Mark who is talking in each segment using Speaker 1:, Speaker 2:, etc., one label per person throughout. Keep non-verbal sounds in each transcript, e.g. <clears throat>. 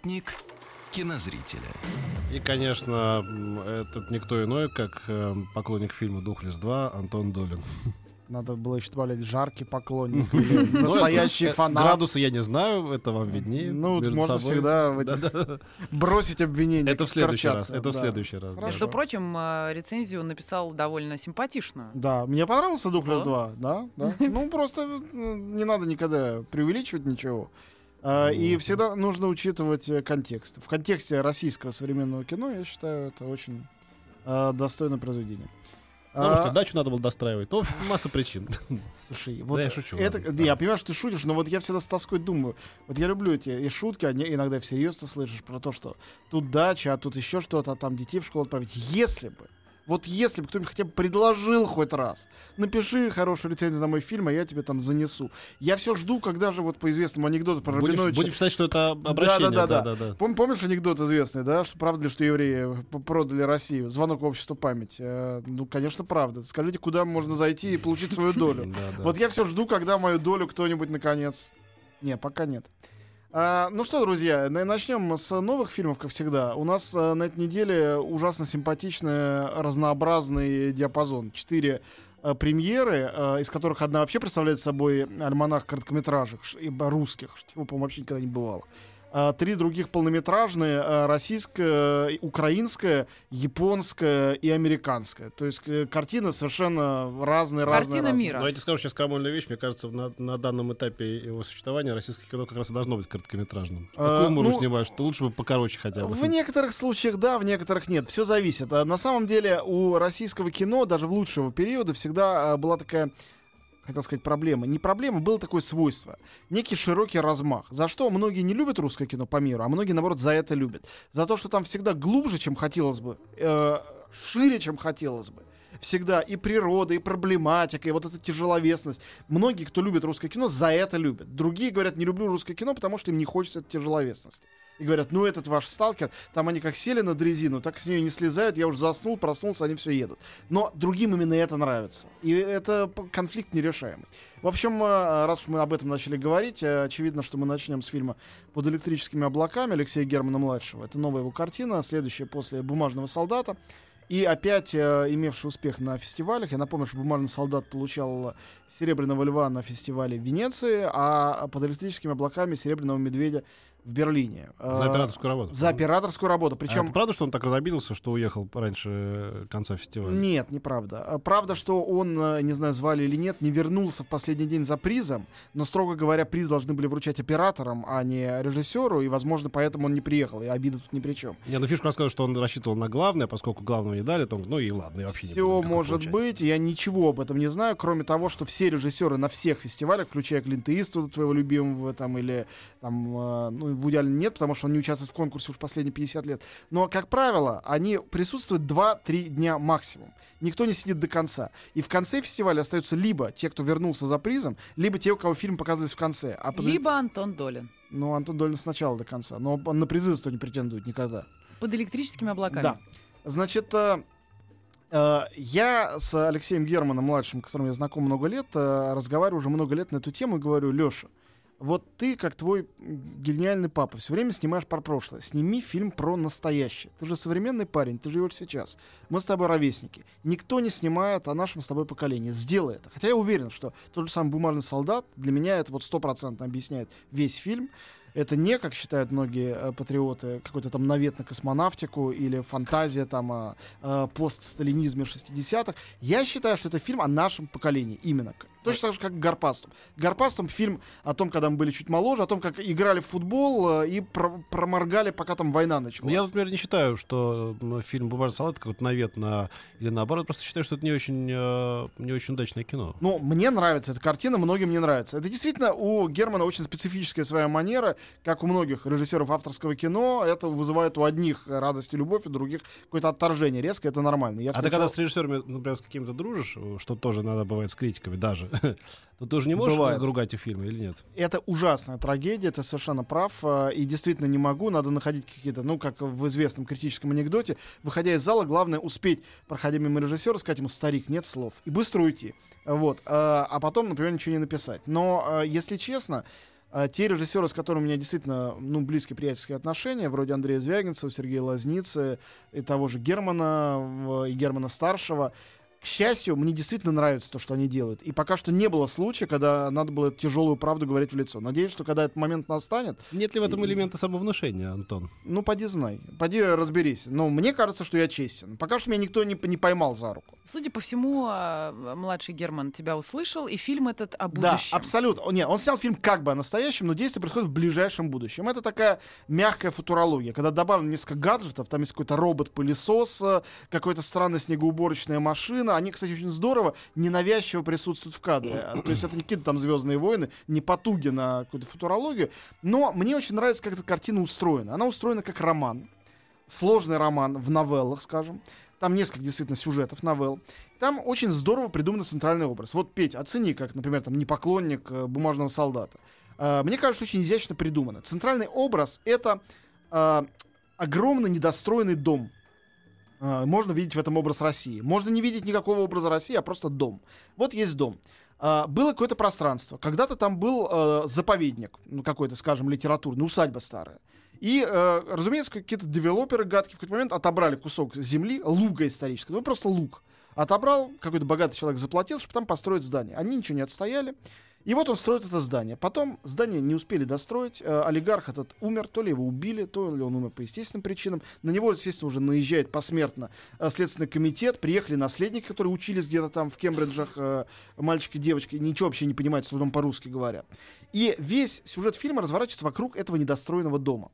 Speaker 1: Спутник кинозрителя.
Speaker 2: И, конечно, этот никто иной, как э, поклонник фильма «Духлес 2» Антон Долин.
Speaker 3: Надо было еще добавлять жаркий поклонник настоящий
Speaker 2: Ну, это, э,
Speaker 3: фанат.
Speaker 2: Градусы я не знаю, это вам виднее.
Speaker 3: Ну, можно всегда бросить обвинение.
Speaker 2: Это в следующий раз. Это в следующий раз.
Speaker 4: Между прочим, э, рецензию написал довольно симпатичную.
Speaker 3: Да, мне понравился Духлес
Speaker 4: Да.
Speaker 3: 2, да, да. Ну, просто не надо никогда преувеличивать ничего. А, И всегда нужно учитывать э, контекст. В контексте российского современного кино, я считаю, это очень э, достойное произведение.
Speaker 2: Потому
Speaker 3: А,
Speaker 2: что дачу надо было достраивать. Ну, масса причин. <laughs>
Speaker 3: Слушай, вот
Speaker 2: Да, я шучу,
Speaker 3: это,
Speaker 2: ладно.
Speaker 3: да, я понимаю, что ты шутишь, но вот я всегда с тоской думаю. Вот я люблю эти и шутки, а не- иногда всерьез ты слышишь про то, что тут дача, а тут еще что-то, а там детей в школу отправить. Если бы, вот если бы кто-нибудь хотя бы предложил хоть раз, напиши хорошую рецензию на мой фильм, а я тебе там занесу. Я все жду, когда же вот по известному анекдоту про
Speaker 2: Будем,
Speaker 3: Рабиновича...
Speaker 2: будем считать, что это обращение.
Speaker 3: Да-да-да-да.
Speaker 2: да-да-да.
Speaker 3: Пом- помнишь анекдот известный, да, что правда ли, что евреи п- продали Россию? Звонок в общество память. Э, ну, конечно, правда. Скажите, куда можно зайти и получить свою долю? <laughs> Вот я все жду, когда мою долю кто-нибудь наконец. Не, пока нет. А, ну что, друзья, на- начнем с новых фильмов, как всегда. У нас а, на этой неделе ужасно симпатичный, разнообразный диапазон. Четыре а, премьеры, а, из которых одна вообще представляет собой альманах короткометражек, русских, чего, по-моему, вообще никогда не бывало. А, Три других полнометражные, а, российская, украинская, японская и американская. То есть э, картины совершенно разные, разные,
Speaker 4: Картина
Speaker 3: разные.
Speaker 4: мира.
Speaker 2: Но я тебе скажу сейчас крамольную вещь. Мне кажется, на, на данном этапе его существования российское кино как раз и должно быть короткометражным.
Speaker 3: А,
Speaker 2: Какую муру
Speaker 3: ну,
Speaker 2: снимаешь? Что лучше бы покороче хотя бы.
Speaker 3: В некоторых случаях да, в некоторых нет. Все зависит. А на самом деле у российского кино даже в лучшего периода всегда а, была такая хотел сказать проблема. Не проблема, было такое свойство. Некий широкий размах. За что многие не любят русское кино по миру, а многие, наоборот, за это любят. За то, что там всегда глубже, чем хотелось бы, э, шире, чем хотелось бы. Всегда и природа, и проблематика, и вот эта тяжеловесность. Многие, кто любит русское кино, за это любят. Другие говорят, не люблю русское кино, потому что им не хочется тяжеловесности. И говорят, ну этот ваш сталкер, там они как сели на дрезину, так с нее не слезают, я уже заснул, проснулся, они все едут. Но другим именно это нравится. И это конфликт нерешаемый. В общем, э, раз уж мы об этом начали говорить, э, очевидно, что мы начнем с фильма «Под электрическими облаками» Алексея Германа-младшего. Это новая его картина, следующая после «Бумажного солдата». И опять э, имевший успех на фестивалях. Я напомню, что «Бумажный солдат» получал «Серебряного льва» на фестивале в Венеции, а «Под электрическими облаками» «Серебряного медведя» в Берлине.
Speaker 2: За
Speaker 3: Э,
Speaker 2: операторскую работу.
Speaker 3: За операторскую работу.
Speaker 2: А
Speaker 3: Причем
Speaker 2: это правда, что он так разобиделся, что уехал раньше э, конца фестиваля?
Speaker 3: Нет, неправда. А Правда, что он, э, не знаю, звали или нет, не вернулся в последний день за призом, но, строго говоря, приз должны были вручать операторам, а не режиссеру, и, возможно, поэтому он не приехал, и обида тут ни при чем.
Speaker 2: Не, ну фишка рассказывает, что он рассчитывал на главное, поскольку главного не дали, то он, ну и ладно, и вообще не буду
Speaker 3: Все может
Speaker 2: получать.
Speaker 3: быть, я ничего об этом не знаю, кроме того, что все режиссеры на всех фестивалях, включая Клинта Иствуда, твоего любимого, там, или там, э, ну, в идеале нет, потому что он не участвует в конкурсе уж последние 50 лет. Но, как правило, они присутствуют 2-3 дня максимум. Никто не сидит до конца. И в конце фестиваля остаются либо те, кто вернулся за призом, либо те, у кого фильм показывались в конце. А под-
Speaker 4: Либо Антон Долин.
Speaker 3: Ну, Антон Долин сначала до конца. Но на призы зато не претендует никогда.
Speaker 4: Под электрическими облаками.
Speaker 3: Да. Значит, э, э, я с Алексеем Германом, младшим, которым я знаком много лет, э, разговариваю уже много лет на эту тему и говорю, Леша, вот ты, как твой гениальный папа, все время снимаешь про прошлое. Сними фильм про настоящее. Ты же современный парень, ты живешь сейчас. Мы с тобой ровесники. Никто не снимает о нашем с тобой поколении. Сделай это. Хотя я уверен, что тот же самый «Бумажный солдат» для меня это вот стопроцентно объясняет весь фильм. Это не, как считают многие э, патриоты, какой-то там навет на космонавтику или фантазия там о, э, постсталинизме 60-х. Я считаю, что это фильм о нашем поколении именно. Точно так же, как Гарпастум. Гарпастум фильм о том, когда мы были чуть моложе, о том, как играли в футбол э, и про- проморгали, пока там война началась.
Speaker 2: Я, например, не считаю, что фильм «Бумажный салат» какой-то навет на... Или наоборот, просто считаю, что это не очень, э, не очень удачное кино.
Speaker 3: Ну, мне нравится эта картина, многим не нравится. Это действительно у Германа очень специфическая своя манера, как у многих режиссеров авторского кино. Это вызывает у одних радость и любовь, у других какое-то отторжение. Резко это нормально. Я
Speaker 2: А ты
Speaker 3: встречал-
Speaker 2: когда с режиссерами, например, с каким-то дружишь, что тоже надо бывает с критиками даже, <laughs> то ты уже не можешь
Speaker 3: Бывает.
Speaker 2: ругать их фильмы или нет?
Speaker 3: Это ужасная трагедия, ты совершенно прав. э, И действительно не могу, надо находить какие-то, ну, как в известном критическом анекдоте, выходя из зала, главное успеть, проходя мимо режиссера, сказать ему, старик, нет слов, и быстро уйти. Вот. э, А потом, например, ничего не написать. Но, э, если честно, те режиссеры, с которыми у меня действительно ну, близкие приятельские отношения, вроде Андрея Звягинцева, Сергея Лазницы и того же Германа, и Германа Старшего, к счастью, мне действительно нравится то, что они делают. И пока что не было случая, когда надо было тяжелую правду говорить в лицо. Надеюсь, что когда этот момент настанет,
Speaker 2: Нет ли в этом
Speaker 3: И-
Speaker 2: элемента самовнушения, Антон?
Speaker 3: ну, поди знай, поди разберись. Но мне кажется, что я честен. Пока что меня никто не, не поймал за руку.
Speaker 4: Судя по всему, а, младший Герман тебя услышал, и фильм этот о
Speaker 3: Да,
Speaker 4: будущем.
Speaker 3: абсолютно. О, Нет, он снял фильм как бы о настоящем, но действие происходит в ближайшем будущем. Это такая мягкая футурология, когда добавлено несколько гаджетов, там есть какой-то робот-пылесос, э, какая-то странная снегоуборочная машина. Они, кстати, очень здорово, ненавязчиво присутствуют в кадре. А, То есть это не какие-то там Звездные войны, не потуги на какую-то футурологию. Но мне очень нравится, как эта картина устроена. Она устроена как роман. Сложный роман в новеллах, скажем. Там несколько действительно сюжетов новелл. Там очень здорово придуман центральный образ. Вот, Петь, оцени, как, например, там, не поклонник э, бумажного солдата. Э, мне кажется, очень изящно придумано. Центральный образ — это э, огромный недостроенный дом. Э, можно видеть в этом образ России. Можно не видеть никакого образа России, а просто дом. Вот есть дом. А, было какое-то пространство. Когда-то там был э, заповедник, ну, какой-то, скажем, литературный, усадьба старая. И, разумеется, какие-то девелоперы гадкие в какой-то момент отобрали кусок земли, луга исторического, ну просто луг. Отобрал, какой-то богатый человек заплатил, чтобы там построить здание. Они ничего не отстояли. И вот он строит это здание. Потом здание не успели достроить. Э, олигарх этот умер, то ли его убили, то ли он умер по естественным причинам. На него, естественно, уже наезжает посмертно э, Следственный комитет. Приехали наследники, которые учились где-то там в Кембриджах, э, мальчики и девочки, ничего вообще не понимают, с трудом по-русски говорят. И весь сюжет фильма разворачивается вокруг этого недостроенного дома.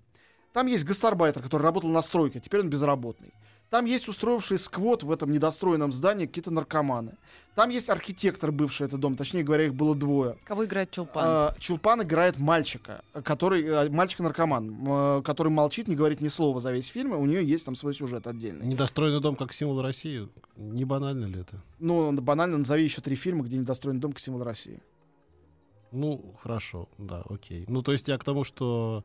Speaker 3: Там есть гастарбайтер, который работал на стройке, теперь он безработный. Там есть устроивший сквот в этом недостроенном здании какие-то наркоманы. Там есть архитектор, бывший этот дом, точнее говоря, их было двое.
Speaker 4: Кого играет Чулпан?
Speaker 3: А, Чулпан играет мальчика, который э, мальчик-наркоман, э, который молчит, не говорит ни слова за весь фильм, и у нее есть там свой сюжет отдельный.
Speaker 2: Недостроенный дом как символ России. Не банально ли это?
Speaker 3: Ну, банально назови еще три фильма, где недостроенный дом как символ России.
Speaker 2: Ну, хорошо, да, окей. Ну, то есть я к тому, что...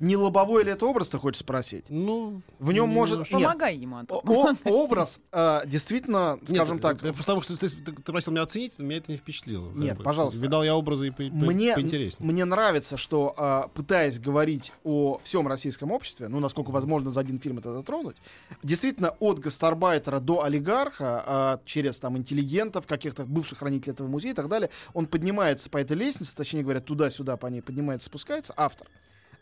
Speaker 3: Не лобовой ли это образ, ты хочешь спросить?
Speaker 2: ну...
Speaker 3: В нем может... Нет,
Speaker 4: Помогай ему, Антон.
Speaker 3: о- образ э, действительно,
Speaker 2: Нет,
Speaker 3: скажем
Speaker 2: э,
Speaker 3: так,
Speaker 2: э, Потому что ты, ты- ты просил меня оценить, но меня это не впечатлило.
Speaker 3: Нет,
Speaker 2: Как бы.
Speaker 3: пожалуйста.
Speaker 2: Видал я образы и по-
Speaker 3: мне,
Speaker 2: поинтереснее.
Speaker 3: мне нравится, что а, пытаясь говорить о всем российском обществе, ну, насколько возможно за один фильм это затронуть, действительно от гастарбайтера до олигарха, а, через там интеллигентов, каких-то бывших хранителей этого музея и так далее, он поднимается по этой лестнице, точнее говоря, туда-сюда по ней поднимается, спускается, автор.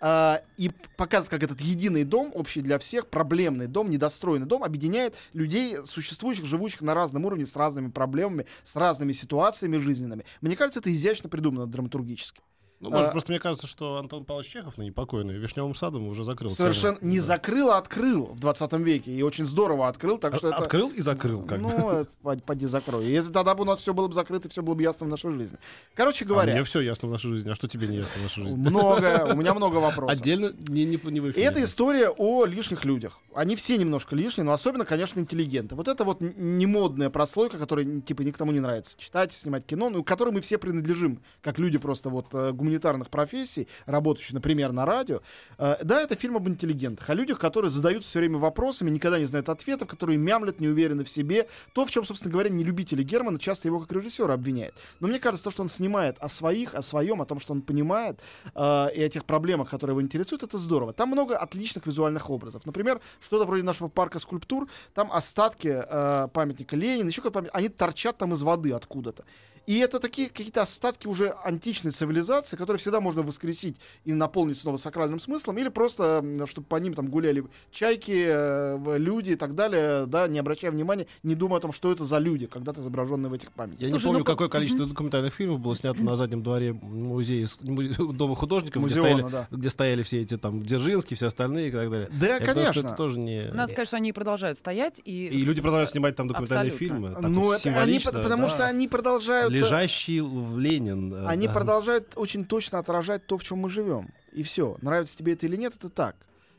Speaker 3: А, и показывает, как этот единый дом, общий для всех, проблемный дом, недостроенный дом, объединяет людей, существующих, живущих на разном уровне, с разными проблемами, с разными ситуациями жизненными. Мне кажется, это изящно придумано драматургически.
Speaker 2: Ну, может,
Speaker 3: а-
Speaker 2: просто мне кажется, что Антон Павлович Чехов, ныне покойный, Вишневым садом уже закрыл.
Speaker 3: Совершенно
Speaker 2: тему.
Speaker 3: не
Speaker 2: Да.
Speaker 3: закрыл, а открыл в 20 веке. И очень здорово открыл, так что это...
Speaker 2: Открыл и закрыл, как бы.
Speaker 3: Ну, это поди, закрой. Если тогда бы у нас все было бы закрыто, все было бы ясно в нашей жизни. Короче
Speaker 2: А
Speaker 3: говоря,
Speaker 2: мне все ясно в нашей жизни. А что тебе не ясно в нашей жизни?
Speaker 3: много, <laughs> у меня много вопросов.
Speaker 2: Отдельно не, не, не в
Speaker 3: И
Speaker 2: эфире.
Speaker 3: это история о лишних людях. Они все немножко лишние, но особенно, конечно, интеллигенты. Вот это вот немодная прослойка, которая типа никому не нравится. Читать, снимать кино, ну, к которой мы все принадлежим, как люди просто вот э, гуманитарных профессий, работающие, например, на радио. Э, да, это фильм об интеллигентах, о людях, которые задаются все время вопросами, никогда не знают ответов, которые мямлят, не уверены в себе. То, в чем, собственно говоря, не любители Германа часто его как режиссера обвиняют. Но мне кажется, то, что он снимает о своих, о своем, о том, что он понимает, э, и о тех проблемах, которые его интересуют, это здорово. Там много отличных визуальных образов. Например, что-то вроде нашего парка скульптур, там остатки э, памятника Ленина, еще какой-то памятник, они торчат там из воды откуда-то. И это такие какие-то остатки уже античной цивилизации, которые всегда можно воскресить и наполнить снова сакральным смыслом, или просто, чтобы по ним там гуляли чайки, э, люди и так далее, да, не обращая внимания, не думая о том, что это за люди, когда-то изображенные в этих памятниках.
Speaker 2: Я не
Speaker 4: Слушай,
Speaker 2: помню,
Speaker 4: ну,
Speaker 2: какое количество документальных фильмов было снято на заднем дворе музея, <laughs> дома художников, где
Speaker 3: Музеона,
Speaker 2: стояли,
Speaker 3: да.
Speaker 2: где стояли все эти там Дзержинские, все остальные и так далее.
Speaker 3: Да,
Speaker 2: Я думаю, что
Speaker 3: конечно.
Speaker 2: это тоже не...
Speaker 4: Надо сказать, что они продолжают стоять и...
Speaker 2: И люди продолжают снимать там документальные
Speaker 4: Абсолютно.
Speaker 2: фильмы.
Speaker 3: ну,
Speaker 2: вот
Speaker 3: это они, потому
Speaker 2: да.
Speaker 3: что они продолжают... э,
Speaker 2: Лежащий в Ленин.
Speaker 3: Они
Speaker 2: да.
Speaker 3: продолжают очень точно отражать то, в чем мы живем. И все. Нравится тебе это или нет, это так.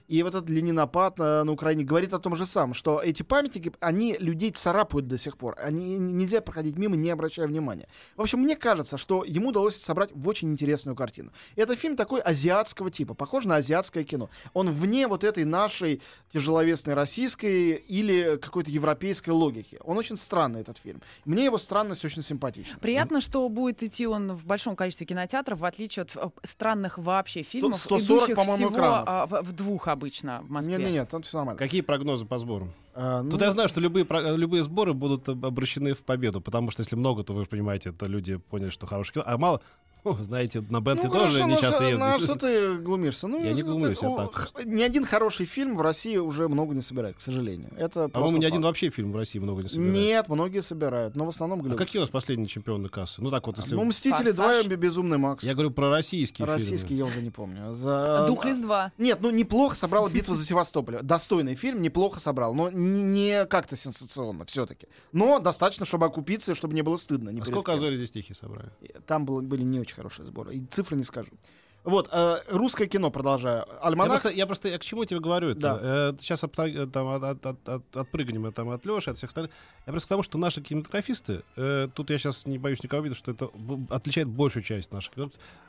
Speaker 3: И вот этот ленинопад на, на Украине говорит о том же самом, что эти памятники, они людей царапают до сих пор. Они нельзя проходить мимо, не обращая внимания. В общем, мне кажется, что ему удалось собрать в очень интересную картину. Это фильм такой азиатского типа, похож на азиатское кино. Он вне вот этой нашей тяжеловесной российской или какой-то европейской логики. Он очень странный, этот фильм. Мне его странность очень симпатична.
Speaker 4: Приятно, что будет идти он в большом количестве кинотеатров, в отличие от э, странных вообще фильмов,
Speaker 3: 140,
Speaker 4: идущих
Speaker 3: по-моему,
Speaker 4: всего
Speaker 3: экранов.
Speaker 4: а, в двух обычно в Москве.
Speaker 3: Нет-нет-нет, там все нормально.
Speaker 2: Какие прогнозы по сборам?
Speaker 3: А, ну,
Speaker 2: Тут я знаю, что любые, про- любые сборы будут об- обращены в победу, потому что если много, то вы же понимаете, это люди поняли, что хорошее кино. А мало, ну, знаете, на Бентли
Speaker 3: ну,
Speaker 2: тоже
Speaker 3: хорошо,
Speaker 2: не часто
Speaker 3: что- ну, а
Speaker 2: ездят.
Speaker 3: что ты глумишься? Ну,
Speaker 2: Я не
Speaker 3: это-
Speaker 2: глумлюсь, я
Speaker 3: о,
Speaker 2: так.
Speaker 3: Ни один хороший фильм в России уже много не собирает, к сожалению. Это
Speaker 2: По-моему,
Speaker 3: просто
Speaker 2: ни один
Speaker 3: факт.
Speaker 2: вообще фильм в России много не собирает.
Speaker 3: Нет, многие собирают, но в основном
Speaker 2: А
Speaker 3: Голливуд.
Speaker 2: какие у нас последние чемпионы кассы? Ну так вот, если...
Speaker 3: Ну, «Мстители
Speaker 4: «Форсаж».
Speaker 3: 2» и «Безумный Макс».
Speaker 2: Я говорю про российские
Speaker 3: Российский
Speaker 2: фильмы.
Speaker 3: я уже не помню. За...
Speaker 4: Духлес 2.
Speaker 3: Нет, ну неплохо собрал «Битва за Севастополь». Достойный фильм, неплохо собрал, но не, не как-то сенсационно все-таки. Но достаточно, чтобы окупиться, и чтобы не было стыдно.
Speaker 2: А сколько. «Азори здесь тихие» собрали?
Speaker 3: Там было, были не очень хорошие сборы. И цифры не скажу. Вот, э, русское кино продолжаю.
Speaker 2: Я
Speaker 3: Альманах.
Speaker 2: просто, я просто я к чему тебе говорю?
Speaker 3: Да.
Speaker 2: Это? сейчас от, там, от, от, от, от- отпрыгнем от, там, от Леши, от всех остальных. Я просто к тому, что наши кинематографисты, э, тут я сейчас не боюсь никого видеть, что это отличает большую часть наших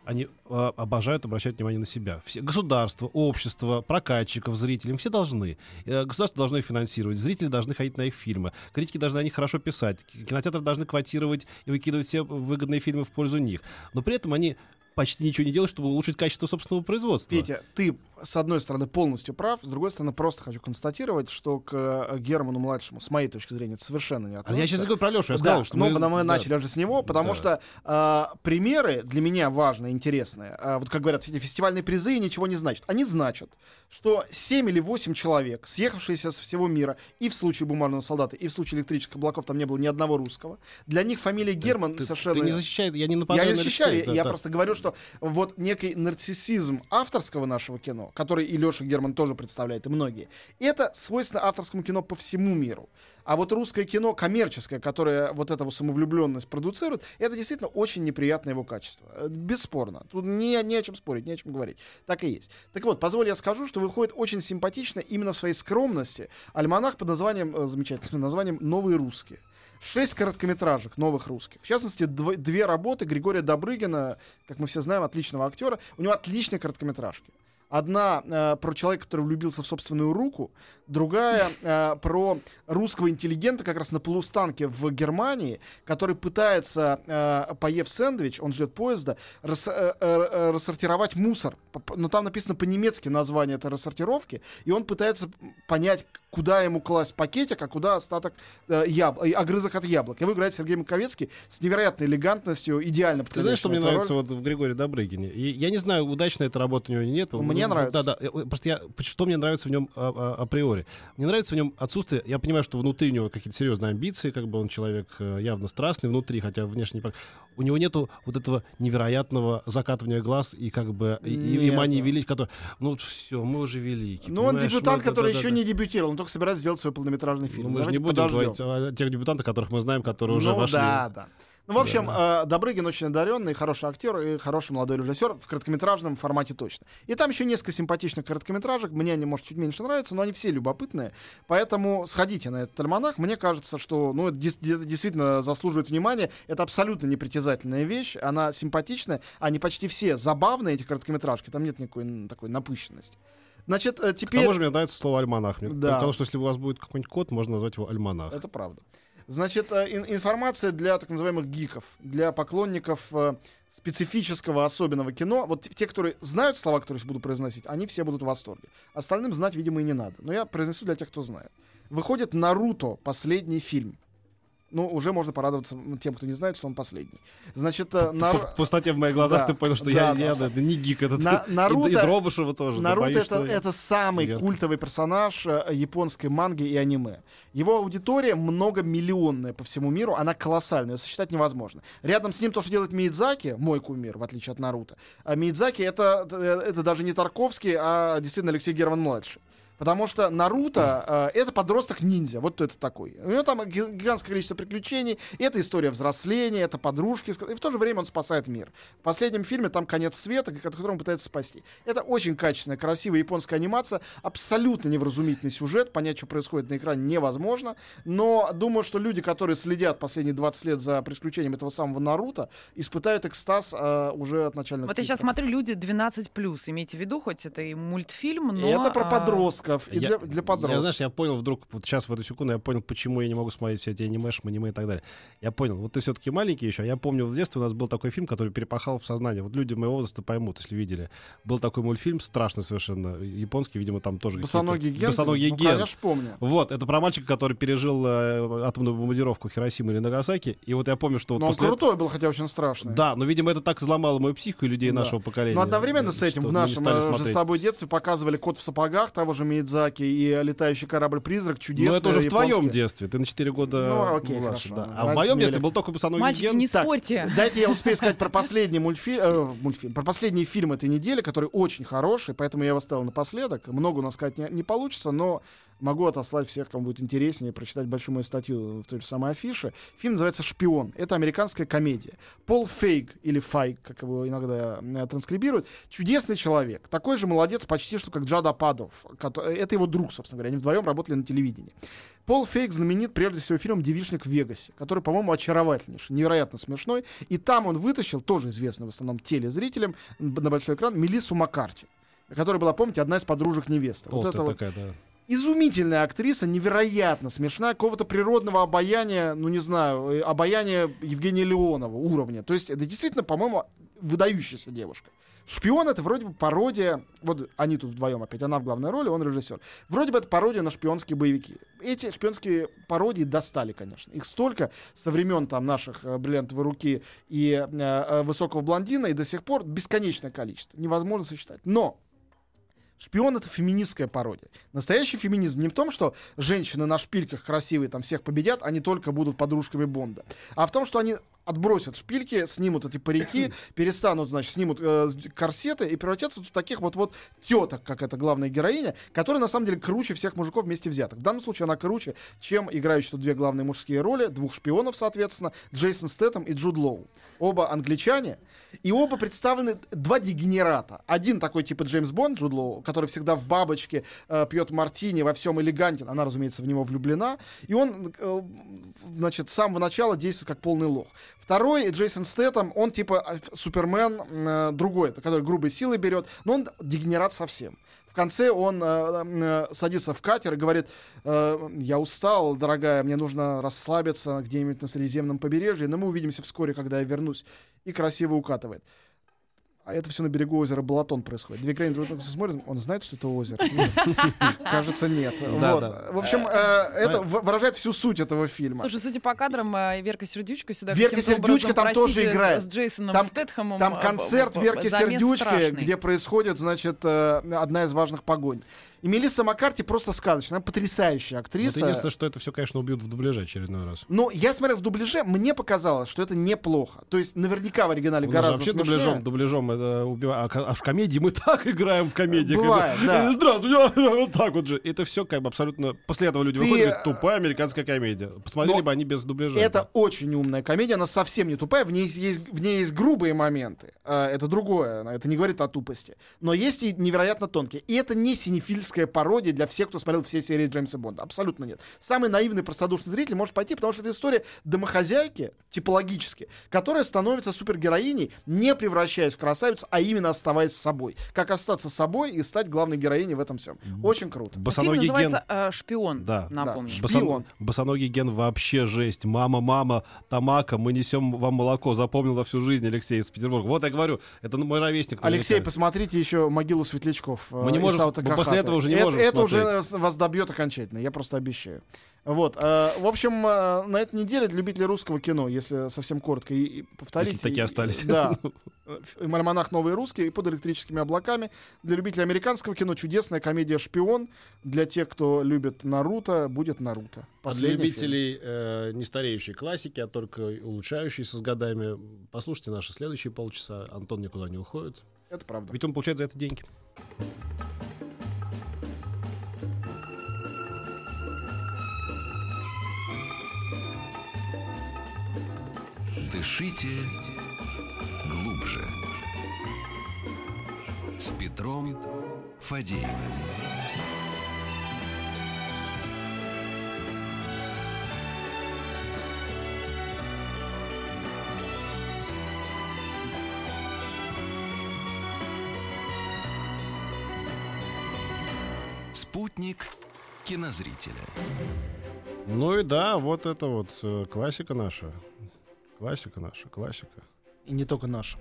Speaker 2: они э, обожают обращать внимание на себя. Все, государство, общество, прокатчиков, зрителей, им все должны. Э, государство должно их финансировать, зрители должны ходить на их фильмы, критики должны о них хорошо писать, кинотеатры должны квотировать и выкидывать все выгодные фильмы в пользу них. Но при этом они почти ничего не делают, чтобы улучшить качество собственного производства.
Speaker 3: Петя, ты, с одной стороны, полностью прав, с другой стороны, просто хочу констатировать, что к э, Герману младшему, с моей точки зрения, это совершенно не
Speaker 2: А
Speaker 3: относится.
Speaker 2: я сейчас говорю про Лешу, я
Speaker 3: да,
Speaker 2: сказал, что
Speaker 3: ну,
Speaker 2: мы...
Speaker 3: потому мы
Speaker 2: да.
Speaker 3: начали уже с него, потому
Speaker 2: Да.
Speaker 3: что э, примеры для меня важные, интересные. Э, вот как говорят, эти фестивальные призы ничего не значат. Они значат, что 7 или 8 человек, съехавшиеся со всего мира, и в случае «Бумажного солдата», и в случае «Электрических облаков» там не было ни одного русского. Для них фамилия Герман
Speaker 2: Ты,
Speaker 3: совершенно...
Speaker 2: ты не защищай, я не нападаю
Speaker 3: Я не
Speaker 2: на
Speaker 3: защищаю,
Speaker 2: Алексея, да,
Speaker 3: я
Speaker 2: да.
Speaker 3: просто говорю, что вот некий нарциссизм авторского нашего кино, который и Леша Герман тоже представляет, и многие, это свойственно авторскому кино по всему миру. А вот русское кино коммерческое, которое вот эту самовлюбленность продуцирует, это действительно очень неприятное его качество. Э, Бесспорно. Тут не, не о чем спорить, не о чем говорить. Так и есть. Так вот, позволь я скажу, что выходит очень симпатично именно в своей скромности альманах под названием, э, замечательным названием «Новые русские». Шесть короткометражек новых русских. В частности, дв- две работы Григория Добрыгина, как мы все знаем, отличного актера. У него отличные короткометражки. Одна э, про человека, который влюбился в собственную руку, другая э, про русского интеллигента как раз на полустанке в Германии, который пытается, э, поев сэндвич, он ждет поезда, рас- э, э, э, рассортировать мусор. Но там написано по-немецки название этой рассортировки, и он пытается понять, куда ему класть пакетик, а куда остаток э, яб- э, огрызок от яблок. Его играет Сергей Маковецкий с невероятной элегантностью, идеально
Speaker 2: Ты знаешь, что мне
Speaker 3: на
Speaker 2: нравится вот в Григории Добрыгине? И я не знаю, удачная эта работа у него или нет.
Speaker 3: Мне
Speaker 2: Ну,
Speaker 3: нравится.
Speaker 2: Да, да. Просто я, что мне нравится в нем а- а- априори? Мне нравится в нем отсутствие. Я понимаю, что внутри у него какие-то серьезные амбиции, как бы он человек э, явно страстный внутри, хотя внешне не У него нету вот этого невероятного закатывания глаз и как бы и, и- и
Speaker 3: Нет.
Speaker 2: мании величия, который, ну все, мы уже велики.
Speaker 3: Ну, он дебютант,
Speaker 2: мы-
Speaker 3: который
Speaker 2: да, да,
Speaker 3: еще
Speaker 2: да.
Speaker 3: не дебютировал, он только собирается сделать свой полнометражный фильм.
Speaker 2: Ну, мы же не
Speaker 3: Давайте
Speaker 2: будем
Speaker 3: подождем.
Speaker 2: говорить о тех дебютантах, которых мы знаем, которые уже
Speaker 3: ну,
Speaker 2: вошли.
Speaker 3: да, да. Ну, в общем,
Speaker 2: Да.
Speaker 3: э, Добрыгин очень одаренный, хороший актер и хороший молодой режиссер в короткометражном формате точно. И там еще несколько симпатичных короткометражек. Мне они, может, чуть меньше нравятся, но они все любопытные. Поэтому сходите на этот альманах. Мне кажется, что ну, это действительно заслуживает внимания. Это абсолютно непритязательная вещь. Она симпатичная. Они почти все забавные, эти короткометражки. Там нет никакой такой напыщенности. Значит, э,
Speaker 2: К
Speaker 3: теперь...
Speaker 2: тому же мне нравится слово альманах. Мне
Speaker 3: Да.
Speaker 2: Потому что если у вас будет какой-нибудь код, можно назвать его альманах.
Speaker 3: Это правда. Значит, э, ин- информация для так называемых гиков, для поклонников э, специфического особенного кино. Вот те- которые знают слова, которые буду произносить, они все будут в восторге. Остальным знать, видимо, и не надо. Но я произнесу для тех, кто знает. Выходит Наруто, последний фильм. Ну, уже можно порадоваться тем, кто не знает, что он последний. Значит, э,
Speaker 2: По
Speaker 3: Нар-
Speaker 2: пустоте в моих глазах
Speaker 3: Да,
Speaker 2: ты понял, что
Speaker 3: да,
Speaker 2: я,
Speaker 3: да,
Speaker 2: я,
Speaker 3: абсолютно.
Speaker 2: это не гик этот.
Speaker 3: На-
Speaker 2: И-
Speaker 3: Наруто-
Speaker 2: и, Дробышева тоже. да,
Speaker 3: Наруто
Speaker 2: боюсь,
Speaker 3: это,
Speaker 2: что-
Speaker 3: это самый
Speaker 2: Я-
Speaker 3: культовый персонаж э, японской манги и аниме. Его аудитория многомиллионная по всему миру, она колоссальная, ее сосчитать невозможно. Рядом с ним то, что делает Миядзаки, мой кумир, в отличие от Наруто. А Миядзаки это, это даже не Тарковский, а действительно Алексей Герман младший. Потому что Наруто э, это подросток-ниндзя. Вот кто это такой. У него там ги- гигантское количество приключений. Это история взросления, это подружки. И в то же время он спасает мир. В последнем фильме там конец света, к- который он пытается спасти. Это очень качественная, красивая японская анимация. Абсолютно невразумительный сюжет. Понять, что происходит на экране, невозможно. Но думаю, что люди, которые следят последние 20 лет за приключением этого самого Наруто, испытают экстаз э, уже от начальных
Speaker 4: Вот я сейчас
Speaker 3: титров.
Speaker 4: смотрю, люди 12+, имейте в виду, хоть это и мультфильм, но...
Speaker 3: И это про
Speaker 4: а,
Speaker 3: подростков. И
Speaker 2: Я-
Speaker 3: для, для подростков.
Speaker 2: Я, знаешь, я понял вдруг, вот сейчас в эту секунду я понял, почему я не могу смотреть все эти аниме, аниме и так далее. Я понял, вот ты все-таки маленький еще, а я помню, в детстве у нас был такой фильм, который перепахал в сознание. Вот люди моего возраста поймут, если видели. Был такой мультфильм, страшный совершенно, японский, видимо, там тоже
Speaker 3: Босоногий ген.
Speaker 2: Босоногий
Speaker 3: ну,
Speaker 2: ген.
Speaker 3: конечно, помню.
Speaker 2: Вот, это про мальчика, который пережил э, атомную бомбардировку Хиросимы или Нагасаки. И вот я помню, что вот
Speaker 3: Но он
Speaker 2: после
Speaker 3: крутой был, хотя очень страшный.
Speaker 2: Да, но, видимо, это так взломало мою психику и людей
Speaker 3: Да.
Speaker 2: нашего поколения.
Speaker 3: Но одновременно с этим в нашем э, же с тобой детстве показывали «Кот в сапогах» того же Миядзаки и «Летающий корабль-призрак» чудесный
Speaker 2: Ну, это уже в твоем детстве. ты на 4 года
Speaker 3: Ну, окей,
Speaker 2: младше.
Speaker 3: хорошо.
Speaker 2: да. А в моем детстве был только босоногий
Speaker 4: Мальчики,
Speaker 2: ген.
Speaker 4: не
Speaker 3: Так,
Speaker 4: спорьте.
Speaker 3: Дайте я успею сказать про <laughs> последний мультфильм, э, мультфильм, про последний фильм этой недели, который очень хороший, поэтому я его оставил напоследок. Много у нас сказать не, не получится, но могу отослать всех, кому будет интереснее, прочитать большую мою статью в той же самой афише. Фильм называется «Шпион». Это американская комедия. Пол Фейг, или Файг, как его иногда э, транскрибируют, чудесный человек. Такой же молодец почти что, как Джад Ападов. кото- Это его друг, собственно говоря. Они вдвоем работали на телевидении. Пол Фейк знаменит прежде всего фильмом «Девичник в Вегасе», который, по-моему, очаровательнейший, невероятно смешной. И там он вытащил, тоже известную в основном телезрителям, на большой экран, Мелиссу Маккарти, которая была, помните, одна из подружек невесты. Вот
Speaker 2: Толстая
Speaker 3: это вот
Speaker 2: такая, да.
Speaker 3: Изумительная актриса, невероятно смешная, какого-то природного обаяния, ну не знаю, э, обаяния Евгения Леонова уровня. То есть это действительно, по-моему, выдающаяся девушка. Шпион это вроде бы пародия, вот они тут вдвоем опять, она в главной роли, он режиссер. Вроде бы это пародия на шпионские боевики. Эти шпионские пародии достали, конечно. Их столько со времен там наших э, бриллиантовой руки и э, э, высокого блондина, и до сих пор бесконечное количество. Невозможно сосчитать. Но Шпион это феминистская пародия. Настоящий феминизм не в том, что женщины на шпильках красивые там всех победят, они только будут подружками Бонда, а в том, что они отбросят шпильки, снимут эти парики, <laughs> перестанут, значит, снимут э, корсеты и превратятся в таких вот-вот теток, как эта главная героиня, которая на самом деле круче всех мужиков вместе взятых. В данном случае она круче, чем играющие тут две главные мужские роли, двух шпионов, соответственно, Джейсон Стэттем и Джуд Лоу. Оба англичане, и оба представлены два дегенерата. Один такой типа Джеймс Бонд, Джуд Лоу, который всегда в бабочке, э, пьет мартини, во всем элегантен. Она, разумеется, в него влюблена. И он, э, значит, с самого начала действует как полный лох. Второй, Джейсон Стэттем, он типа э, Супермен э, другой, который грубой силой берет, но он дегенерат совсем. В конце он э, э, садится в катер и говорит, э, я устал, дорогая, мне нужно расслабиться где-нибудь на Средиземном побережье, но мы увидимся вскоре, когда я вернусь. И красиво укатывает. А это все на берегу озера Балатон происходит. Две крайне друг на друга смотрят, он знает, что это озеро? <laughs> Кажется, нет. В общем, э, это в- выражает всю суть этого фильма.
Speaker 4: Слушай, судя по кадрам, э, Верка Сердючка сюда
Speaker 3: Верка Сердючка там тоже играет.
Speaker 4: С, Джейсоном
Speaker 3: Там-
Speaker 4: Стэтхэмом.
Speaker 3: Там
Speaker 4: э,
Speaker 3: концерт Верки Сердючки, где происходит, значит, э, одна из важных погонь. И Мелисса Маккарти просто сказочная, она потрясающая
Speaker 2: Вот
Speaker 3: актриса.
Speaker 2: единственное, что это все, конечно, убьют в дубляже очередной раз.
Speaker 3: Но я смотрел в дубляже, мне показалось, что это неплохо. То есть наверняка в оригинале
Speaker 2: У нас же
Speaker 3: гораздо
Speaker 2: вообще
Speaker 3: смешнее.
Speaker 2: дубляжом, дубляжом это убивает. А, а в комедии мы <laughs> так играем в комедии. как бы.
Speaker 3: Бывает, да.
Speaker 2: Э, Здравствуйте, вот так вот же. Это все как бы абсолютно... После этого люди
Speaker 3: Ты,
Speaker 2: выходят говорят, тупая американская комедия. Посмотрели
Speaker 3: но
Speaker 2: бы они без дубляжа.
Speaker 3: Это очень умная комедия, она совсем не тупая, в ней есть, есть- в ней есть грубые моменты. А, Это другое, это не говорит о тупости. Но есть и невероятно тонкие. И это не синефильская пародия для всех, кто смотрел все серии Джеймса Бонда. Абсолютно нет. Самый наивный, простодушный зритель может пойти, потому что это история домохозяйки, типологически, которая становится супергероиней, не превращаясь в красавицу, а именно оставаясь собой. Как остаться собой и стать главной героиней в этом всем. Очень круто.
Speaker 4: Фильм
Speaker 2: Босоногий ген...
Speaker 4: называется э, «Шпион»,
Speaker 2: Да.
Speaker 4: напомню.
Speaker 3: Да.
Speaker 2: Босон-
Speaker 3: Шпион.
Speaker 2: Босоногий ген вообще жесть. Мама, мама, Тамака, мы несем вам молоко. Запомнил на всю жизнь Алексей из Петербурга. Вот я говорю, это мой ровесник.
Speaker 3: Алексей, посмотрите еще могилу светлячков. э,
Speaker 2: мы не можем,
Speaker 3: Исаута
Speaker 2: мы после этого уже не
Speaker 3: это,
Speaker 2: можем
Speaker 3: это
Speaker 2: смотреть.
Speaker 3: уже вас добьет окончательно, я просто обещаю. Вот, э, в общем, э, на этой неделе для любителей русского кино, если совсем коротко и, и повторить.
Speaker 2: Если такие
Speaker 3: и-
Speaker 2: остались.
Speaker 3: Да. <laughs> Э, ф- Альманах «Новые русские» и «Под электрическими облаками». Для любителей американского кино чудесная комедия «Шпион». Для тех, кто любит Наруто, будет Наруто.
Speaker 2: А для
Speaker 3: Последний фильм.
Speaker 2: любителей э, не стареющей классики, а только улучшающейся с годами, послушайте наши следующие полчаса. Антон никуда не уходит.
Speaker 3: Это правда.
Speaker 2: Ведь он получает за это деньги.
Speaker 1: Дышите глубже. С Петром Фадеевым. Спутник кинозрителя.
Speaker 2: Ну и да, вот это вот э, классика наша. Классика наша, классика.
Speaker 3: И не только наш.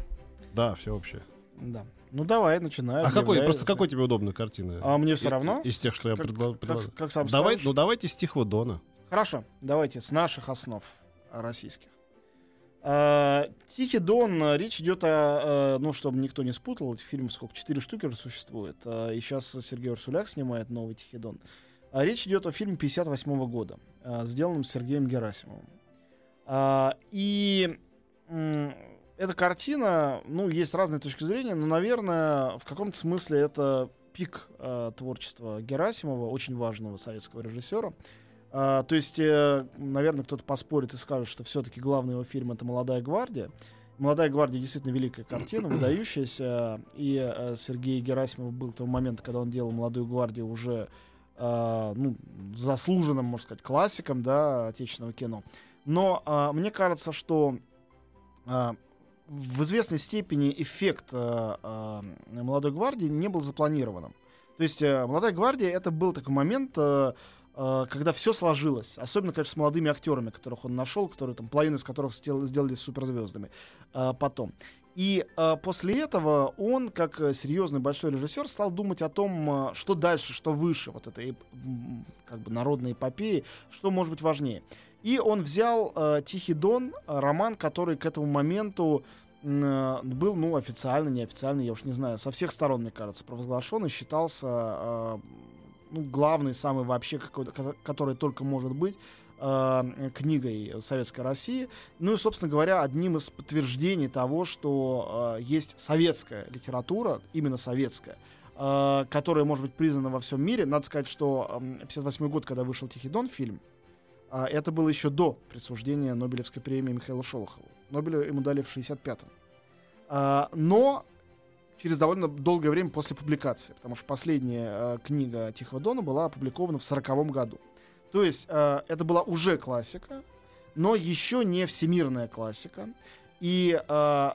Speaker 2: Да, все вообще.
Speaker 3: Да. Ну давай, начинай.
Speaker 2: А какой, просто какой тебе удобная картина?
Speaker 3: А мне все равно.
Speaker 2: Из тех, что я
Speaker 3: Как-
Speaker 2: предла-
Speaker 3: как- как сам
Speaker 2: Давай,
Speaker 3: скажешь.
Speaker 2: ну давайте стих Дона.
Speaker 3: Хорошо, давайте с наших основ а, российских. А, Тихий Дон, а, речь идет о, а, ну, чтобы никто не спутал, этих фильмов сколько, четыре штуки уже существует, и сейчас Сергей Урсуляк снимает новый Тихий Дон. А, речь идет о фильме 58 года, а, сделанном Сергеем Герасимовым. А, и эта картина, ну, есть разные точки зрения, но, наверное, в каком-то смысле это пик а, творчества Герасимова, очень важного советского режиссера. А, то есть, э, наверное, кто-то поспорит и скажет, что все-таки главный его фильм это «Молодая гвардия». «Молодая гвардия» действительно великая картина, <clears throat> выдающаяся. И э, Сергей Герасимов был к тому моменту, когда он делал «Молодую гвардию» уже э, ну, заслуженным, можно сказать, классиком да, отечественного кино. Но а, мне кажется, что а, в известной степени эффект а, а, «Молодой гвардии» не был запланированным. То есть э, «Молодая гвардия» — это был такой момент, э, э, когда все сложилось. Особенно, конечно, с молодыми актерами, которых он нашел, которые там половина из которых стел- сделали суперзвездами э, потом. И э, после этого он, как э, серьезный большой режиссер, стал думать о том, э, что дальше, что выше вот этой как бы народной эпопеи, что может быть важнее. И он взял э, «Тихий Дон», э, роман, который к этому моменту э, был, ну, официально, неофициально, я уж не знаю, со всех сторон, мне кажется, провозглашен и считался э, ну, главной, самой вообще, какой-то, ко- которая только может быть, э, книгой Советской России. Ну и, собственно говоря, одним из подтверждений того, что э, есть советская литература, именно советская, э, которая может быть признана во всем мире. Надо сказать, что э, 58 год, когда вышел «Тихий Дон» фильм, а, это было еще до присуждения Нобелевской премии Михаилу Шолохову. Нобеля ему дали в 65-м. А, но через довольно долгое время после публикации, потому что последняя э, книга Тихого Дона была опубликована в 40 году. То есть э, это была уже классика, но еще не всемирная классика. И э,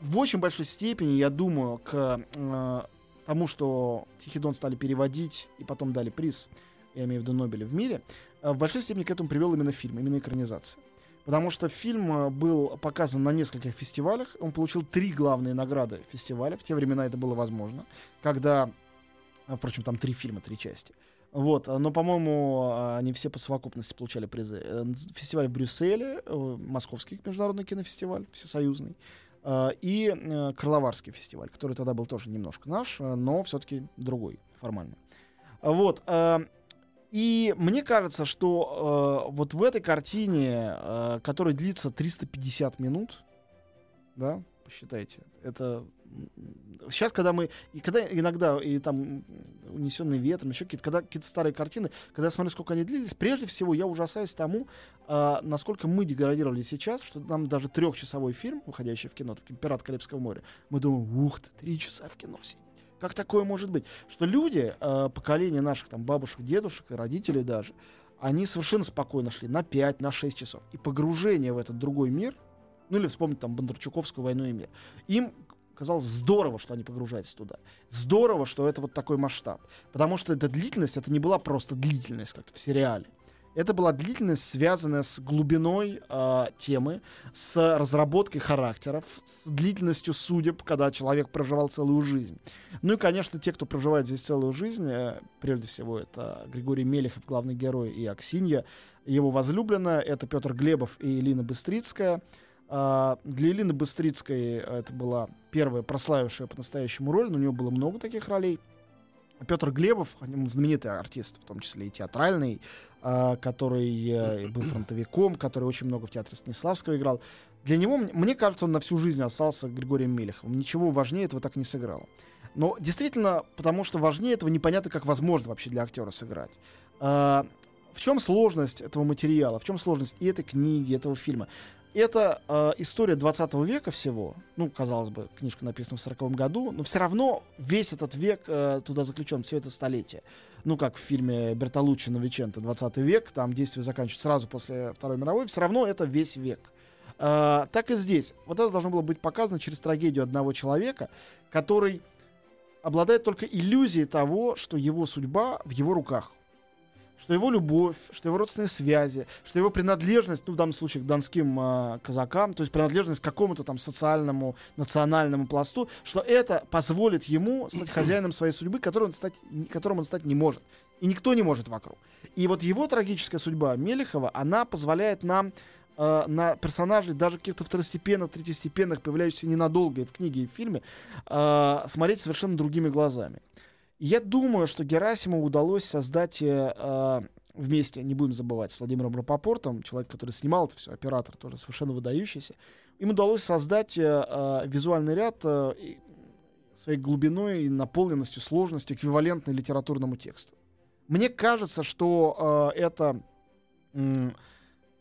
Speaker 3: в очень большой степени, я думаю, к э, тому, что Тихий Дон стали переводить и потом дали приз, я имею в виду Нобеля в мире, в большой степени к этому привел именно фильм, именно экранизация. Потому что фильм э, был показан на нескольких фестивалях. Он получил три главные награды фестиваля. В те времена это было возможно. Когда, а, впрочем, там три фильма, три части. Вот, но, по-моему, они все по совокупности получали призы. Э, Фестиваль в Брюсселе, э, Московский международный кинофестиваль, всесоюзный, э, и э, Крыловарский фестиваль, который тогда был тоже немножко наш, э, но все-таки другой формально. Вот. Э, И мне кажется, что э, вот в этой картине, э, которая длится 350 минут, да, посчитайте, это сейчас, когда мы, и когда иногда, и там унесенный ветром, еще какие-то, когда какие-то старые картины, когда я смотрю, сколько они длились, прежде всего я ужасаюсь тому, а, насколько мы деградировали сейчас, что нам даже трехчасовой фильм, выходящий в кино, такой «Пират Карибского моря», мы думаем, ух ты, три часа в кино сидеть. Как такое может быть? Что люди, э, поколение наших там бабушек, дедушек и родителей даже, они совершенно спокойно шли на 5, на 6 часов. И погружение в этот другой мир, ну или вспомнить там Бондарчуковскую «Войну и мир», им казалось здорово, что они погружаются туда. Здорово, что это вот такой масштаб. Потому что эта длительность, это не была просто длительность, как в сериале. Это была длительность, связанная с глубиной э, темы, с разработкой характеров, с длительностью судеб, когда человек проживал целую жизнь. Ну и, конечно, те, кто проживает здесь целую жизнь, э, прежде всего, это Григорий Мелехов, главный герой, и Аксинья, его возлюбленная, это Петр Глебов и Элина Быстрицкая. А, для Элины Быстрицкой это была первая прославившая по-настоящему роль, но у нее было много таких ролей. Петр Глебов, знаменитый артист, в том числе и театральный, а, который э, был фронтовиком, который очень много в театре Станиславского играл. Для него, мне кажется, он на всю жизнь остался Григорием Мелеховым. Ничего важнее этого так не сыграл. Но действительно, потому что важнее этого непонятно, как возможно вообще для актера сыграть. А, в чем сложность этого материала, в чем сложность и этой книги, этого фильма? Это э, история 20 века всего. Ну, казалось бы, книжка написана в 40 году, но все равно весь этот век э, туда заключен, все это столетие. Ну, как в фильме Бертолуччи Новиченто 20 век, там действие заканчивается сразу после Второй мировой, все равно это весь век. Э, так и здесь. Вот это должно было быть показано через трагедию одного человека, который обладает только иллюзией того, что его судьба в его руках что его любовь, что его родственные связи, что его принадлежность, ну, в данном случае к донским э, казакам, то есть принадлежность к какому-то там социальному, национальному пласту, что это позволит ему стать <clears throat> хозяином своей судьбы, которым он стать, которым он стать не может. И никто не может вокруг. И вот его трагическая судьба Мелехова, она позволяет нам э, на персонажей, даже каких-то второстепенных, третьестепенных, появляющихся ненадолго и в книге, и в фильме, э, смотреть совершенно другими глазами. Я думаю, что Герасиму удалось создать э, э, вместе, не будем забывать, с Владимиром Рапопортом, человек, который снимал это все, оператор тоже совершенно выдающийся, им удалось создать э, э, визуальный ряд э, своей глубиной и наполненностью, сложностью, эквивалентной литературному тексту. Мне кажется, что э, это э,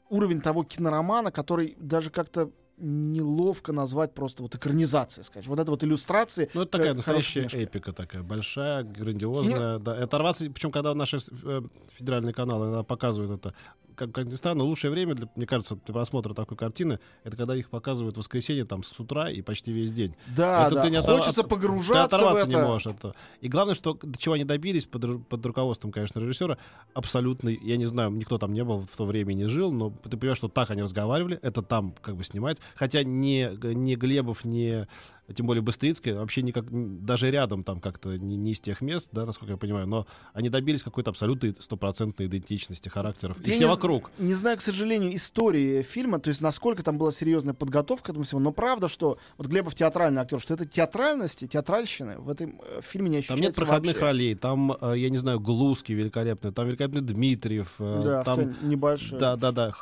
Speaker 3: уровень того киноромана, который даже как-то неловко назвать просто вот экранизацией, сказать. Вот это вот иллюстрации.
Speaker 2: Ну, это такая настоящая эпика такая, большая, грандиозная. Не... Да, оторваться, причем когда наши э, федеральные каналы показывают это как, как ни странно, лучшее время, для, мне кажется, для просмотра такой картины, это когда их показывают в воскресенье там с утра и почти весь день.
Speaker 3: Да, это да. Ты не оторв... Хочется погружаться
Speaker 2: ты оторваться
Speaker 3: в
Speaker 2: это. не можешь этого. И главное, что до чего они добились под, под руководством, конечно, режиссера, абсолютно, я не знаю, никто там не был в то время не жил, но ты понимаешь, что так они разговаривали, это там как бы снимается. Хотя ни, ни Глебов, ни тем более Быстрицкая, вообще никак, даже рядом там как-то не, не из тех мест, да, насколько я понимаю, но они добились какой-то абсолютной стопроцентной идентичности характеров. Я и все
Speaker 3: не,
Speaker 2: вокруг.
Speaker 3: Не знаю, к сожалению, истории фильма, то есть насколько там была серьезная подготовка к этому всему, но правда, что вот Глебов театральный актер, что это театральности, театральщины в этом э, фильме не ощущается
Speaker 2: Там нет проходных
Speaker 3: вообще.
Speaker 2: ролей, там, э, я не знаю, Глузский великолепный, там великолепный Дмитриев.
Speaker 3: Э, да,
Speaker 2: там
Speaker 3: небольшой.
Speaker 2: Да, да, да.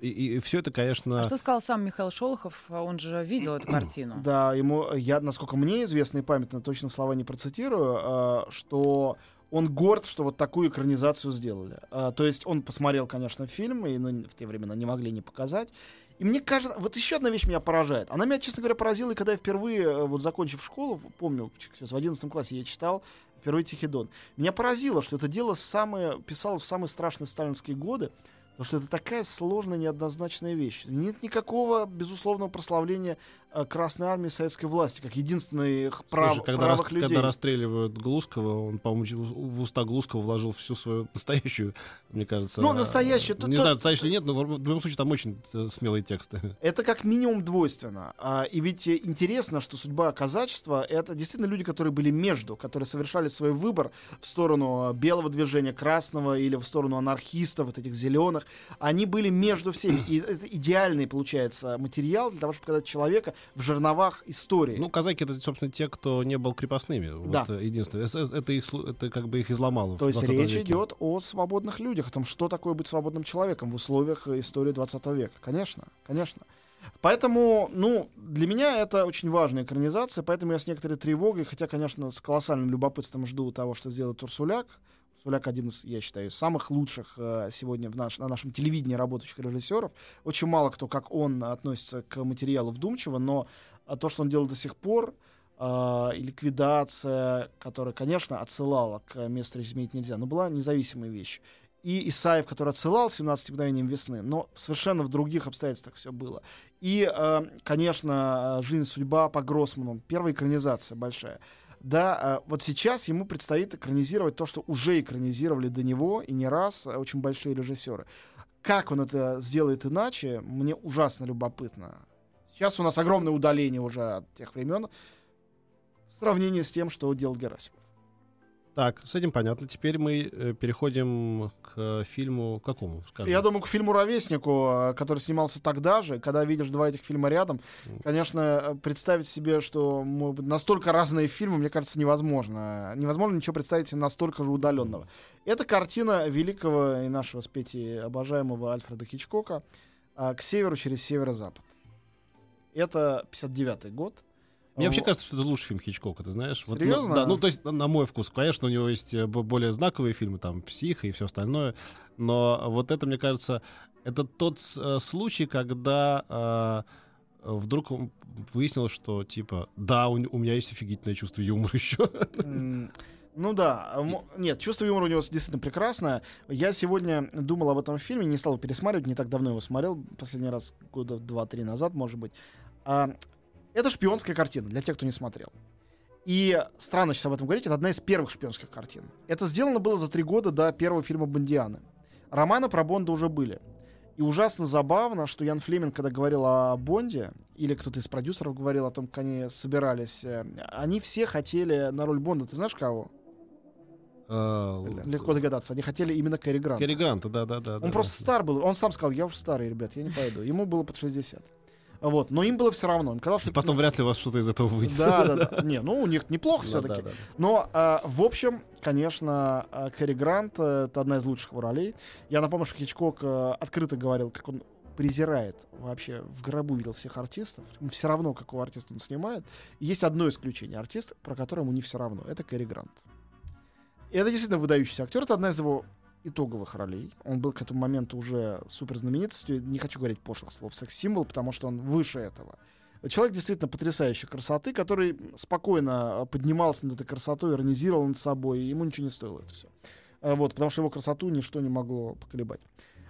Speaker 2: И, и, и все это, конечно...
Speaker 4: А что сказал сам Михаил Шолохов? Он же видел эту картину.
Speaker 3: Да, ему, я, насколько мне известно и памятно, точно слова не процитирую, а, что он горд, что вот такую экранизацию сделали. А, то есть он посмотрел, конечно, фильм, и ну, в те времена не могли не показать. И мне кажется, вот еще одна вещь меня поражает. Она меня, честно говоря, поразила, и когда я впервые, э, вот закончив школу, помню, сейчас в 11 классе я читал впервые Тихий Дон. Меня поразило, что это дело в самые, писал в самые страшные сталинские годы. Потому что это такая сложная, неоднозначная вещь. Нет никакого безусловного прославления Красной Армии советской власти, как единственных прав, Слушай,
Speaker 2: когда
Speaker 3: правых
Speaker 2: рас,
Speaker 3: людей.
Speaker 2: Когда расстреливают Глузского, он, по-моему, в уста Глузкого вложил всю свою настоящую, мне кажется...
Speaker 3: Ну, настоящую...
Speaker 2: Не то, знаю, настоящую нет, но в любом случае там очень э, смелые тексты. <laughs>
Speaker 3: Это как минимум двойственно. А, и ведь интересно, что судьба казачества — это действительно люди, которые были между, которые совершали свой выбор в сторону белого движения, красного или в сторону анархистов, вот этих зеленых. Они были между всеми. И это идеальный, получается, материал для того, чтобы показать человека, в жерновах истории.
Speaker 2: Ну, казаки это, собственно, те, кто не был крепостными.
Speaker 3: Да.
Speaker 2: Вот, единственное. Это, их, это как бы их изломало.
Speaker 3: То есть речь веке. идет о свободных людях, о том, что такое быть свободным человеком в условиях истории 20 века. Конечно, конечно. Поэтому, ну, для меня это очень важная экранизация, поэтому я с некоторой тревогой, хотя, конечно, с колоссальным любопытством жду того, что сделает Урсуляк. Суляк один из, я считаю, самых лучших э, сегодня в наш, на нашем телевидении работающих режиссеров. Очень мало кто, как он, относится к материалу вдумчиво, но э, то, что он делал до сих пор, э, и ликвидация, которая, конечно, отсылала к месту изменить нельзя, но была независимой вещью. И Исаев, который отсылал 17 мгновением весны, но совершенно в других обстоятельствах все было. И, э, конечно, «Жизнь, судьба» по Гроссману, первая экранизация большая — Да, а, вот сейчас ему предстоит экранизировать то, что уже экранизировали до него и не раз а, очень большие режиссеры. Как он это сделает иначе, мне ужасно любопытно. Сейчас у нас огромное удаление уже от тех времен в сравнении с тем, что делал Герасимов.
Speaker 2: Так, с этим понятно. Теперь мы э, переходим к фильму какому? Скажем?
Speaker 3: Я думаю, к фильму «Ровеснику», э, который снимался тогда же, когда видишь два этих фильма рядом, конечно, э, представить себе, что настолько разные фильмы, мне кажется, невозможно. Невозможно ничего представить себе настолько же удаленного. Это картина великого и нашего с Петей обожаемого Альфреда Хичкока а, «К северу через северо-запад». Это 59-й год.
Speaker 2: Мне вообще
Speaker 3: Во-
Speaker 2: кажется, что это лучший фильм Хичкока, ты знаешь? Вот, ну,
Speaker 3: Серьезно?
Speaker 2: да, ну, то есть, на- мой вкус. Конечно, у него есть э, более знаковые фильмы, там, «Псих» и все остальное, но вот это, мне кажется, это тот э, случай, когда э, вдруг выяснилось, что, типа, да, у, у меня есть офигительное чувство юмора еще.
Speaker 3: Ну да, нет, чувство юмора у него действительно прекрасное. Я сегодня думал об этом фильме, не стал пересматривать, не так давно его смотрел, последний раз года два-три назад, может быть. А, это шпионская картина, для тех, кто не смотрел. И странно сейчас об этом говорить, это одна из первых шпионских картин. Это сделано было за три года до первого фильма Бондианы. Романы про Бонда уже были. И ужасно забавно, что Ян Флеминг, когда говорил о Бонде, или кто-то из продюсеров говорил о том, как они собирались, э, они все хотели на роль Бонда. Ты знаешь кого?
Speaker 2: Э,
Speaker 3: Легко догадаться. Они хотели именно Кэрри Гранта.
Speaker 2: Кэрри Гранта, да-да-да.
Speaker 3: Он просто стар был. Он сам сказал, я уже старый, ребят, я не пойду. Ему было под 60. Вот. Но им было все равно. Им казалось, что это-
Speaker 2: Потом вряд ли у вас что-то из этого выйдет.
Speaker 3: Да, да, <laughs> да. Не, ну у них неплохо
Speaker 2: Да,
Speaker 3: все-таки.
Speaker 2: да, да.
Speaker 3: Но, а, в общем, конечно, а, Кэрри Грант э, это одна из лучших его ролей. Я напомню, что Хичкок э, открыто говорил, как он презирает вообще в гробу видел всех артистов. Ему все равно, какого артиста он снимает. Есть одно исключение. Артист, про которого ему не все равно. Это Кэрри Грант. И это действительно выдающийся актер. Это одна из его итоговых ролей. Он был к этому моменту уже супер знаменитостью. Не хочу говорить пошлых слов секс-символ, потому что он выше этого. Человек действительно потрясающей красоты, который спокойно э, поднимался над этой красотой, иронизировал над собой, и ему ничего не стоило это все. Вот, потому что его красоту ничто не могло поколебать.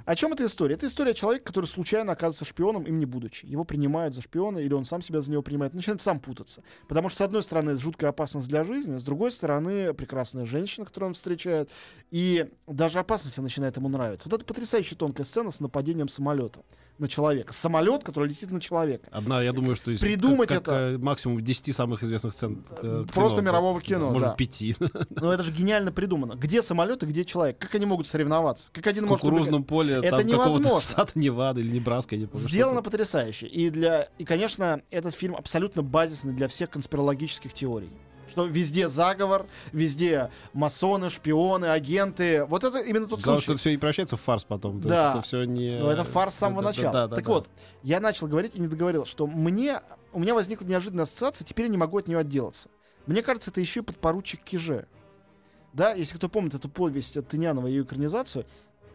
Speaker 3: О чем эта история? Это история человека, который случайно оказывается шпионом, им не будучи. Его принимают за шпиона, или он сам себя за него принимает, начинает сам путаться. Потому что, с одной стороны, это жуткая опасность для жизни, с другой стороны, прекрасная женщина, которую он встречает, и даже опасность начинает ему нравиться. Вот это потрясающая тонкая сцена с нападением самолета на человека. Самолет, который летит на человека.
Speaker 2: Одна, я думаю, что из
Speaker 3: Придумать
Speaker 2: как- как,
Speaker 3: это-
Speaker 2: максимум 10 самых известных сцен э,
Speaker 3: Просто
Speaker 2: кино,
Speaker 3: мирового
Speaker 2: да,
Speaker 3: кино,
Speaker 2: может,
Speaker 3: да.
Speaker 2: пяти.
Speaker 3: Но это же гениально придумано. Где самолет и где человек? Как они могут соревноваться? Как один
Speaker 2: В
Speaker 3: может
Speaker 2: кукурузном поле
Speaker 3: Это
Speaker 2: там
Speaker 3: невозможно.
Speaker 2: штата Невада или Небраска, я не помню.
Speaker 3: Сделано
Speaker 2: что
Speaker 3: потрясающе. И, для... и, конечно, этот фильм абсолютно базисный для всех конспирологических теорий. Что везде заговор, везде масоны, шпионы, агенты. Вот это именно тот
Speaker 2: что
Speaker 3: случай.
Speaker 2: это все и превращается в фарс потом. То
Speaker 3: Да.
Speaker 2: есть это все не...
Speaker 3: Но это фарс с самого
Speaker 2: Да, да,
Speaker 3: начала.
Speaker 2: да, да,
Speaker 3: так
Speaker 2: да.
Speaker 3: вот, я начал говорить и не договорил, что мне, у меня возникла неожиданная ассоциация, теперь я не могу от нее отделаться. Мне кажется, это еще и подпоручик Киже. Да, если кто помнит эту повесть от Тынянова и ее экранизацию,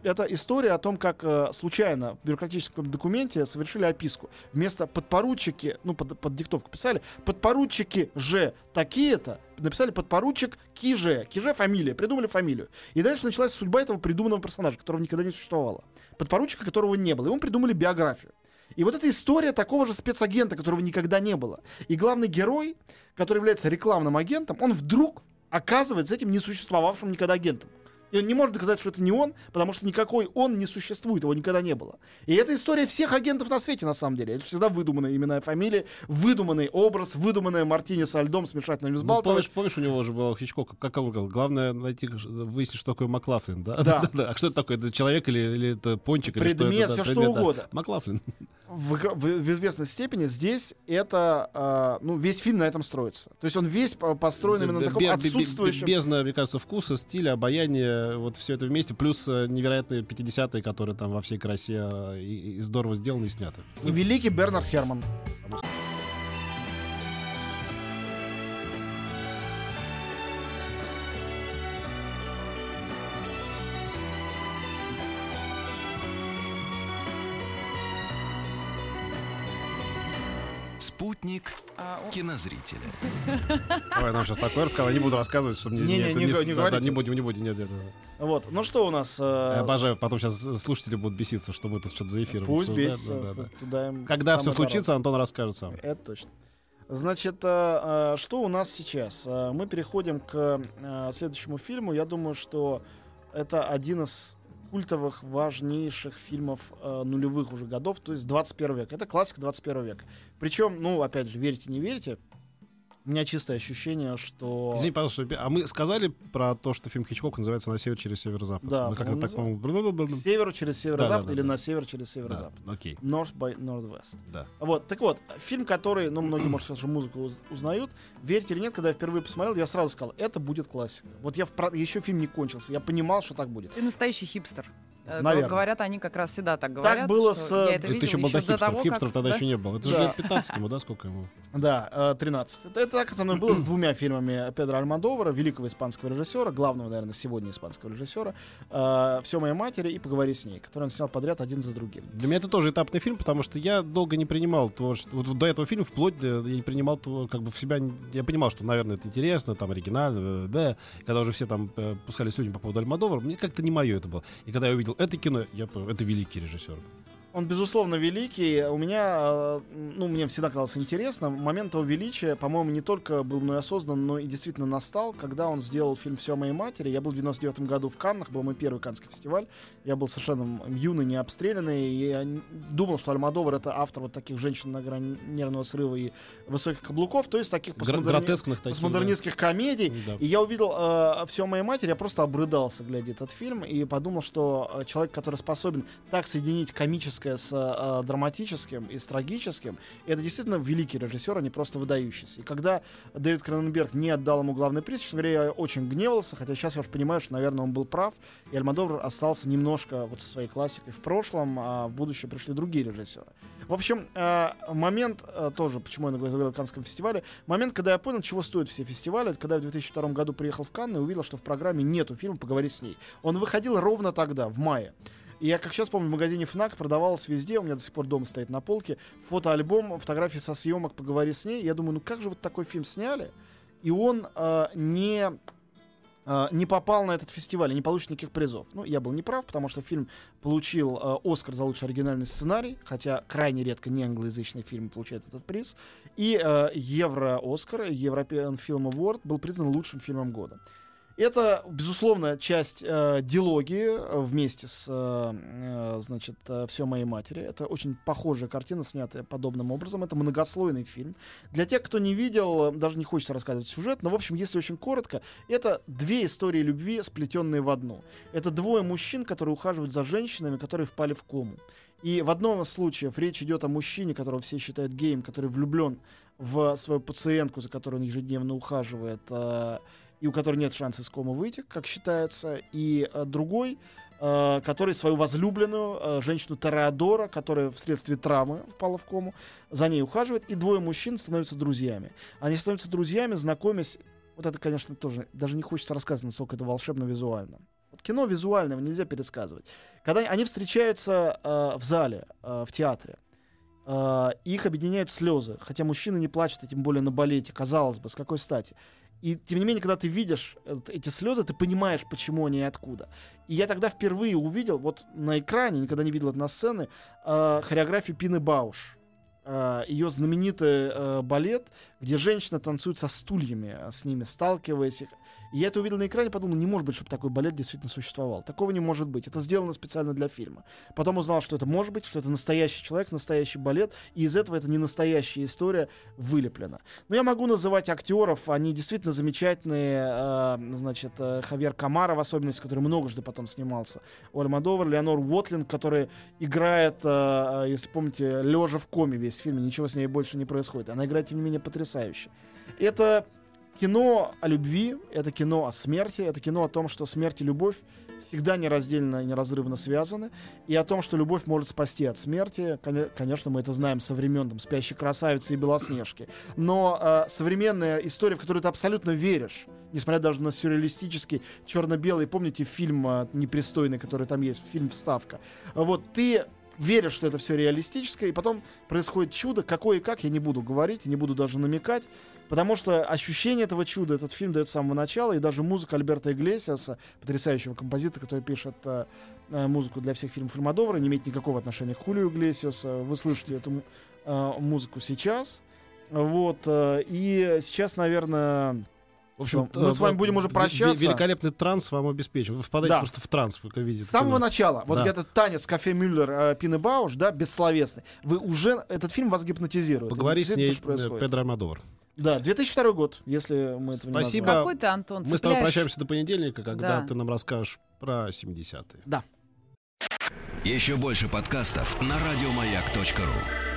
Speaker 3: это история о том, как э, случайно в бюрократическом документе совершили описку. Вместо подпоручики, ну, под, под диктовку писали, подпоручики же такие-то, написали подпоручик Киже. Киже фамилия, придумали фамилию. И дальше началась судьба этого придуманного персонажа, которого никогда не существовало. Подпоручика, которого не было. И ему придумали биографию. И вот эта история такого же спецагента, которого никогда не было. И главный герой, который является рекламным агентом, он вдруг оказывается этим несуществовавшим никогда агентом. И он не может доказать, что это не он, потому что никакой он не существует, его никогда не было. И это история всех агентов на свете, на самом деле. Это всегда выдуманная именная фамилия, выдуманный образ, выдуманная мартини со льдом, смешать на
Speaker 2: Ну, помнишь, помнишь, у него же был Хичкок, как он говорил, главное найти, выяснить, что такое Маклафлин, <laughs> да?
Speaker 3: Да.
Speaker 2: А что это такое? Это человек или, или это пончик? или что
Speaker 3: Предмет,
Speaker 2: это, да,
Speaker 3: все что
Speaker 2: предмет, да.
Speaker 3: угодно.
Speaker 2: Маклафлин.
Speaker 3: В, в- в известной степени здесь это, а, ну, весь фильм на этом строится. То есть он весь по- построен именно на таком
Speaker 2: бе-
Speaker 3: отсутствующем...
Speaker 2: Бездна, мне кажется, вкуса, стиля, обаяния, вот все это вместе, плюс э, невероятные 50-е, которые там во всей красе э, и, и здорово сделаны и сняты.
Speaker 3: И великий Бернард Херман.
Speaker 1: Спутник
Speaker 4: А,
Speaker 1: кинозрителя. <laughs>
Speaker 2: Ой, нам сейчас такое рассказал, я не буду рассказывать, чтобы мне...
Speaker 3: Не-не,
Speaker 2: это
Speaker 3: не
Speaker 2: с-
Speaker 3: го- не
Speaker 2: да, да, не будем, не будем, нет, нет, нет.
Speaker 3: Вот. Ну что у нас? э,
Speaker 2: Я обожаю, потом сейчас слушатели будут беситься, что мы тут что-то за эфиром
Speaker 3: Пусть бесится.
Speaker 2: Да, да, да.
Speaker 3: Туда им
Speaker 2: Когда все
Speaker 3: дорог.
Speaker 2: случится, Антон расскажет сам.
Speaker 3: Это точно. Значит, э, э, что у нас сейчас? Э, Мы переходим к э, следующему фильму. Я думаю, что это один из культовых, важнейших фильмов э, нулевых уже годов, то есть 21 век. Это классика 21 века. Причем, ну, опять же, верите, не верите, у меня чистое ощущение, что...
Speaker 2: Извини, пожалуйста, а мы сказали про то, что фильм Хичкока называется «На север через северо-запад»?
Speaker 3: Да,
Speaker 2: Мы как-то так, по-моему...
Speaker 3: К северу через северо-запад
Speaker 2: Да-да-да,
Speaker 3: или
Speaker 2: да.
Speaker 3: на север через
Speaker 2: Да,
Speaker 3: северо-запад.
Speaker 2: окей,
Speaker 3: North by Northwest.
Speaker 2: да.
Speaker 3: Вот, так вот, фильм, который, ну, многие, может, сейчас уже музыку уз- узнают. Верите или нет, когда я впервые посмотрел, я сразу сказал, это будет классика. Вот я в еще фильм не кончился, я понимал, что так будет.
Speaker 4: Ты настоящий хипстер. Э,
Speaker 3: Наверно.
Speaker 4: Говорят, они как раз всегда так говорят.
Speaker 3: было
Speaker 4: что
Speaker 3: с,
Speaker 4: Я это
Speaker 2: Ты,
Speaker 4: видела
Speaker 2: еще был
Speaker 4: еще
Speaker 2: до хипстеров,
Speaker 4: того,
Speaker 2: хипстеров
Speaker 4: как-
Speaker 2: тогда
Speaker 4: да?
Speaker 2: еще не было. Это же
Speaker 3: Да.
Speaker 2: лет 15 ему, да, сколько ему?
Speaker 3: Да, э, 13. Это, это так со мной было с двумя фильмами Педро Альмадовара, великого испанского режиссера, главного, наверное, сегодня испанского режиссера, «Все моей матери» и «Поговори с ней», который он снял подряд один за другим.
Speaker 2: Для меня это тоже этапный фильм, потому что я долго не принимал творчество. Вот до этого фильма вплоть до, я не принимал того, как бы в себя. Я понимал, что, наверное, это интересно, там оригинально, да. Когда уже все там э, пускались люди по поводу Альмадовара, мне как-то не мое это было. И когда я увидел это кино, я это великий режиссер.
Speaker 3: Он, безусловно, великий. У меня, э, ну, мне всегда казалось интересно, момент его величия, по-моему, не только был мной осоздан, но и действительно настал, когда он сделал фильм «Все о моей матери». Я был в 99 году в Каннах, был мой первый каннский фестиваль. Я был совершенно юный, не обстрелянный, и я думал, что Альмадовар — это автор вот таких женщин на грани нервного срыва и высоких каблуков, то есть таких постмодерни-
Speaker 2: таких.
Speaker 3: постмодернистских комедий.
Speaker 2: да. Да.
Speaker 3: И я увидел э, все о моей матери, я просто обрыдался, глядя этот фильм, и подумал, что э, человек, который способен так соединить комическое с э, драматическим и с трагическим, это действительно великий режиссер, а не просто выдающийся. И когда Дэвид Кроненберг не отдал ему главный приз, честно говоря, я очень гневался, хотя сейчас я уже понимаю, что, наверное, он был прав, и Альмадовр остался немножко вот со своей классикой в прошлом, а в будущее пришли другие режиссеры. В общем, э, момент э, тоже, почему я говорил о Каннском фестивале, момент, когда я понял, чего стоят все фестивали, это когда я в 2002 году приехал в Канны и увидел, что в программе нету фильма «Поговори с ней». Он выходил ровно тогда, в мае. И я, как сейчас помню, в магазине ФНАК продавалось везде, у меня до сих пор дома стоит на полке, фотоальбом, фотографии со съемок «Поговори с ней». Я думаю, ну как же вот такой фильм сняли, и он э, не э, не попал на этот фестиваль не получит никаких призов. Ну, я был неправ, потому что фильм получил э, Оскар за лучший оригинальный сценарий, хотя крайне редко не англоязычный фильм получает этот приз. И э, Евро-Оскар, European Film Award, был признан лучшим фильмом года. Это, безусловно, часть э, дилогии э, вместе с, э, э, значит, «Все моей матери». Это очень похожая картина, снятая подобным образом. Это многослойный фильм. Для тех, кто не видел, э, даже не хочется рассказывать сюжет, но, в общем, если очень коротко, это две истории любви, сплетенные в одну. Это двое мужчин, которые ухаживают за женщинами, которые впали в кому. И в одном из случаев речь идет о мужчине, которого все считают геем, который влюблен в свою пациентку, за которой он ежедневно ухаживает, э, и у которой нет шанса из комы выйти, как считается, и э, другой, э, который свою возлюбленную, э, женщину Тореадора, которая вследствие травмы впала в кому, за ней ухаживает, и двое мужчин становятся друзьями. Они становятся друзьями, знакомясь вот это, конечно, тоже даже не хочется рассказывать, насколько это волшебно визуально. Вот кино визуального нельзя пересказывать. Когда они встречаются э, в зале, э, в театре, э, их объединяют слезы. Хотя мужчины не плачут, а тем более на балете, казалось бы, с какой стати. И тем не менее, когда ты видишь эти слезы, ты понимаешь, почему они и откуда. И я тогда впервые увидел, вот на экране, никогда не видел это на сцене, э, хореографию Пины Бауш. Э, ее знаменитый э, балет, где женщина танцует со стульями, э, с ними сталкиваясь. их. Я это увидел на экране, подумал, не может быть, чтобы такой балет действительно существовал. Такого не может быть. Это сделано специально для фильма. Потом узнал, что это может быть, что это настоящий человек, настоящий балет, и из этого это не настоящая история вылеплена. Но я могу называть актеров, они действительно замечательные. э, значит, э, Хавьер Камара, в особенности, который многожды потом снимался. у Альмадовар, Леонор Уотлинг, который играет, э, э, если помните, лежа в коме весь фильм, ничего с ней больше не происходит. Она играет, тем не менее, потрясающе. Это кино о любви, это кино о смерти, это кино о том, что смерть и любовь всегда нераздельно и неразрывно связаны, и о том, что любовь может спасти от смерти. Коне- Конечно, мы это знаем со времен там, «Спящей красавицы» и «Белоснежки». Но э, современная история, в которую ты абсолютно веришь, несмотря даже на сюрреалистический черно-белый, помните фильм э, непристойный, который там есть, фильм «Вставка». Вот ты веришь, что это все реалистическое, и потом происходит чудо, какое и как, я не буду говорить, не буду даже намекать, потому что ощущение этого чуда этот фильм дает с самого начала, и даже музыка Альберта Иглесиаса, потрясающего композитора, который пишет э, э, музыку для всех фильмов Альмадовара, не имеет никакого отношения к Хулию Иглесиаса. Вы слышите эту э, музыку сейчас. Вот, э, и сейчас, наверное,
Speaker 2: В общем,
Speaker 3: мы с вами будем уже прощаться.
Speaker 2: Великолепный транс вам обеспечен. Вы впадаете
Speaker 3: Да.
Speaker 2: просто в транс, вы видите.
Speaker 3: с самого
Speaker 2: кино.
Speaker 3: начала, вот
Speaker 2: Да.
Speaker 3: этот танец Кафе Мюллер, э, Пины Бауш, да, бессловесный, вы уже, этот фильм вас гипнотизирует.
Speaker 2: Поговори с ней, э,
Speaker 3: происходит.
Speaker 2: Педро Альмодовар.
Speaker 3: Да, 2002 год, если мы этого не
Speaker 2: Спасибо.
Speaker 3: назвали.
Speaker 4: Какой ты, Антон,
Speaker 2: Мы с тобой прощаемся до понедельника, когда
Speaker 4: Да.
Speaker 2: ты нам расскажешь про 70-е.
Speaker 1: Еще больше подкастов на радиомаяк.ру.